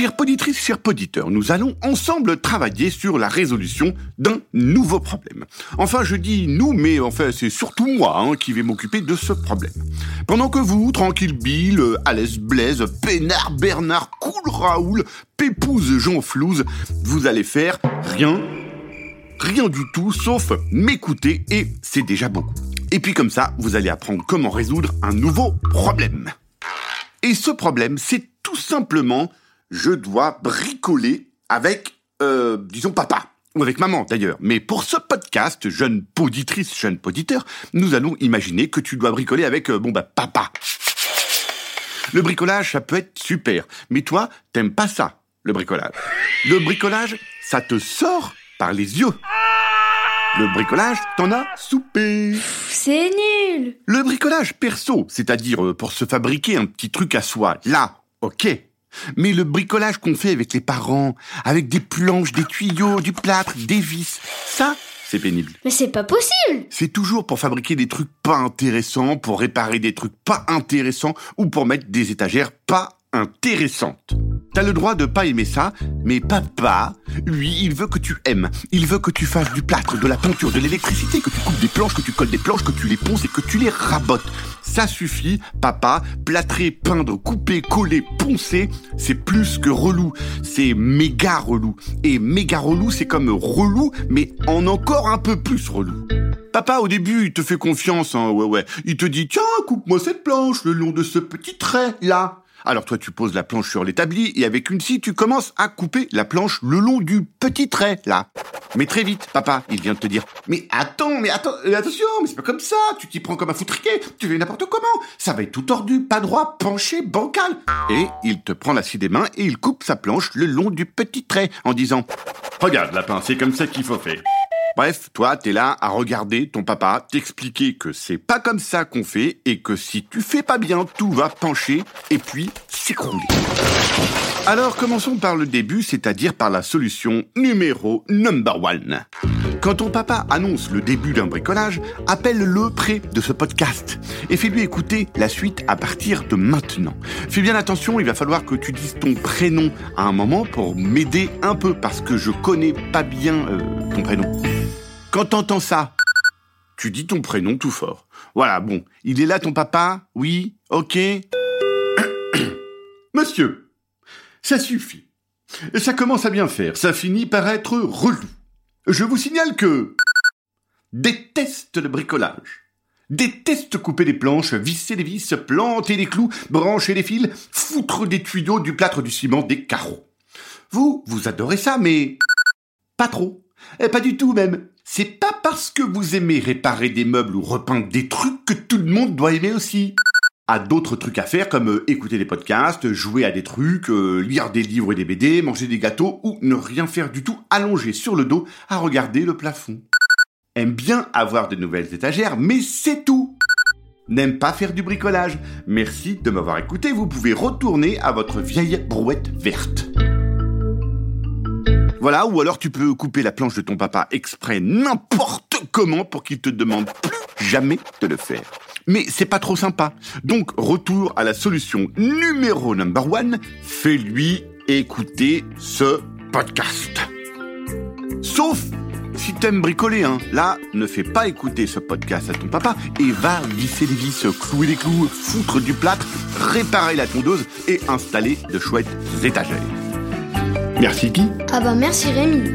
Chères poditrices, chers poditeurs, nous allons ensemble travailler sur la résolution d'un nouveau problème. Enfin, je dis nous, mais enfin, c'est surtout moi hein, qui vais m'occuper de ce problème. Pendant que vous, tranquille Bill, Alès Blaise, Pénard, Bernard, Cool Raoul, Pépouze, Jean Flouze, vous allez faire rien, rien du tout, sauf m'écouter, et c'est déjà beaucoup. Et puis comme ça, vous allez apprendre comment résoudre un nouveau problème. Et ce problème, c'est tout simplement, je dois bricoler avec, euh, disons, papa. Ou avec maman d'ailleurs. Mais pour ce podcast, jeune poditrice, jeune poditeur, nous allons imaginer que tu dois bricoler avec, euh, bon bah, papa. Le bricolage, ça peut être super. Mais toi, t'aimes pas ça, le bricolage. Le bricolage, ça te sort par les yeux. Le bricolage, t'en as soupé. C'est nul. Le bricolage perso, c'est-à-dire euh, pour se fabriquer un petit truc à soi, là, ok. Mais le bricolage qu'on fait avec les parents, avec des planches, des tuyaux, du plâtre, des vis, ça, c'est pénible. Mais c'est pas possible. C'est toujours pour fabriquer des trucs pas intéressants, pour réparer des trucs pas intéressants ou pour mettre des étagères pas intéressantes. T'as le droit de pas aimer ça, mais papa, lui, il veut que tu aimes. Il veut que tu fasses du plâtre, de la peinture, de l'électricité, que tu coupes des planches, que tu colles des planches, que tu les ponces et que tu les rabotes. Ça suffit, papa. Plâtrer, peindre, couper, coller, poncer, c'est plus que relou. C'est méga relou. Et méga relou, c'est comme relou, mais en encore un peu plus relou. Papa, au début, il te fait confiance, hein, ouais, ouais. Il te dit, tiens, coupe-moi cette planche le long de ce petit trait, là. Alors toi, tu poses la planche sur l'établi et avec une scie, tu commences à couper la planche le long du petit trait, là. Mais très vite, papa, il vient de te dire, mais attends, mais attends, euh, attention, mais c'est pas comme ça, tu t'y prends comme un foutriquet, tu fais n'importe comment, ça va être tout tordu, pas droit, penché, bancal. Et il te prend la scie des mains et il coupe sa planche le long du petit trait en disant, regarde lapin, c'est comme ça qu'il faut faire. Bref, toi, t'es là à regarder ton papa t'expliquer que c'est pas comme ça qu'on fait et que si tu fais pas bien, tout va pencher et puis s'écrouler. Alors commençons par le début, c'est-à-dire par la solution numéro number one. Quand ton papa annonce le début d'un bricolage, appelle-le près de ce podcast et fais-lui écouter la suite à partir de maintenant. Fais bien attention, il va falloir que tu dises ton prénom à un moment pour m'aider un peu parce que je connais pas bien euh, ton prénom. Quand t'entends ça, tu dis ton prénom tout fort. Voilà, bon, il est là ton papa? Oui Ok Monsieur, ça suffit. Ça commence à bien faire, ça finit par être relou. Je vous signale que... Déteste le bricolage. Déteste couper des planches, visser les vis, planter les clous, brancher les fils, foutre des tuyaux, du plâtre, du ciment, des carreaux. Vous, vous adorez ça, mais... Pas trop. Eh, pas du tout même. C'est pas parce que vous aimez réparer des meubles ou repeindre des trucs que tout le monde doit aimer aussi. A d'autres trucs à faire comme euh, écouter des podcasts, jouer à des trucs, euh, lire des livres et des BD, manger des gâteaux ou ne rien faire du tout allongé sur le dos à regarder le plafond. Aime bien avoir de nouvelles étagères, mais c'est tout. N'aime pas faire du bricolage. Merci de m'avoir écouté, vous pouvez retourner à votre vieille brouette verte. Voilà, ou alors tu peux couper la planche de ton papa exprès n'importe comment pour qu'il te demande plus jamais de le faire. Mais c'est pas trop sympa. Donc, retour à la solution numéro number one, fais-lui écouter ce podcast. Sauf si t'aimes bricoler, hein. Là, ne fais pas écouter ce podcast à ton papa et va visser les vis, clouer les clous, foutre du plâtre, réparer la tondeuse et installer de chouettes étagères. Merci qui Ah bah merci Rémi.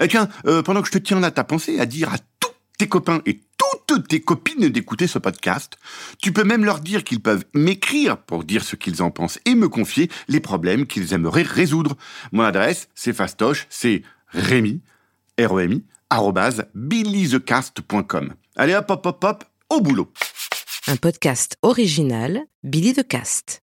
Eh tiens, euh, pendant que je te tiens là, t'as pensé à dire à tous tes copains et toutes tes copines d'écouter ce podcast? Tu peux même leur dire qu'ils peuvent m'écrire pour dire ce qu'ils en pensent et me confier les problèmes qu'ils aimeraient résoudre. Mon adresse, c'est fastoche, c'est Rémi, R-E-M-I, arrobase, billythecast.com. Allez hop, hop, hop, hop, au boulot. Un podcast original, Billy de Cast.